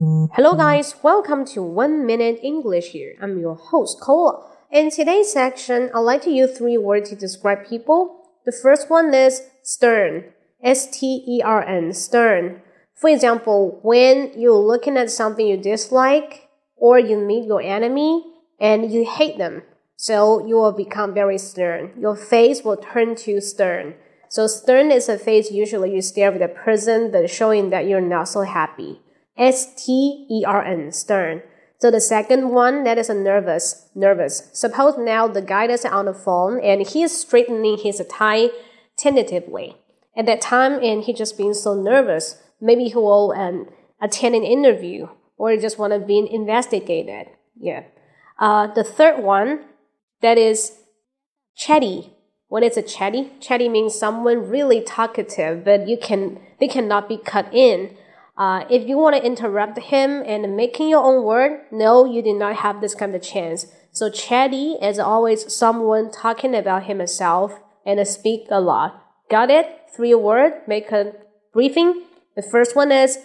Hello guys, welcome to 1 Minute English here. I'm your host, Kola. In today's section, I'd like to use three words to describe people. The first one is stern. S-T-E-R-N, stern. For example, when you're looking at something you dislike, or you meet your enemy, and you hate them, so you will become very stern. Your face will turn to stern. So stern is a face usually you stare at a person that showing that you're not so happy. S-T-E-R-N, stern. So the second one, that is a nervous, nervous. Suppose now the guy is on the phone and he is straightening his tie tentatively. At that time, and he just being so nervous, maybe he will um, attend an interview or just want to be investigated. Yeah. Uh, the third one, that is chatty. What is a chatty? Chatty means someone really talkative, but you can they cannot be cut in. Uh, if you want to interrupt him and making your own word, no, you do not have this kind of chance. So chatty is always someone talking about himself and speak a lot. Got it? Three word, make a briefing. The first one is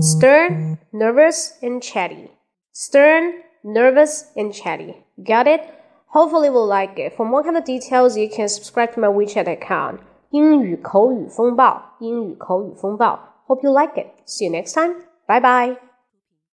stern, nervous, and chatty. Stern, nervous, and chatty. Got it? Hopefully we'll like it. For more kind of details, you can subscribe to my WeChat account. 英语口语风暴，英语口语风暴。 Hope you like it. See you next time. Bye bye.